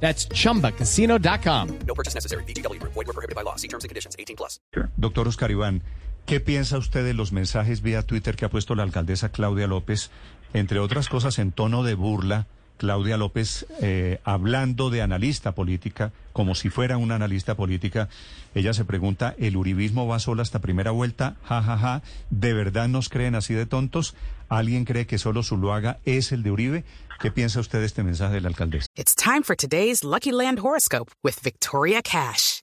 That's chumbacasino.com. No purchase necessary. VGW Group. Void were prohibited by law. See terms and conditions. 18 plus. Doctor Oscar Iván, ¿qué piensa usted de los mensajes vía Twitter que ha puesto la alcaldesa Claudia López, entre otras cosas en tono de burla? Claudia López eh, hablando de analista política, como si fuera una analista política. Ella se pregunta, ¿el uribismo va solo hasta primera vuelta? Ja, ja, ja. ¿De verdad nos creen así de tontos? ¿Alguien cree que solo Zuluaga es el de Uribe? ¿Qué piensa usted de este mensaje de la? It's time for today's Lucky Land horoscope with Victoria Cash.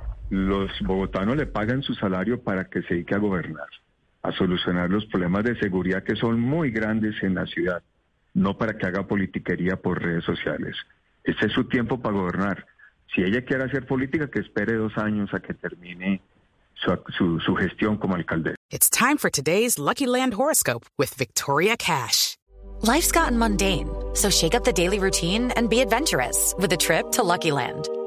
los bogotanos le pagan su salario para que se dedique a gobernar, a solucionar los problemas de seguridad que son muy grandes en la ciudad, no para que haga politiquería por redes sociales. Este es su tiempo para gobernar. Si ella quiere hacer política, que espere dos años a que termine su, su, su gestión como alcaldesa. It's time for today's Lucky Land horoscope with Victoria Cash. Life's gotten mundane, so shake up the daily routine and be adventurous with a trip to Lucky Land.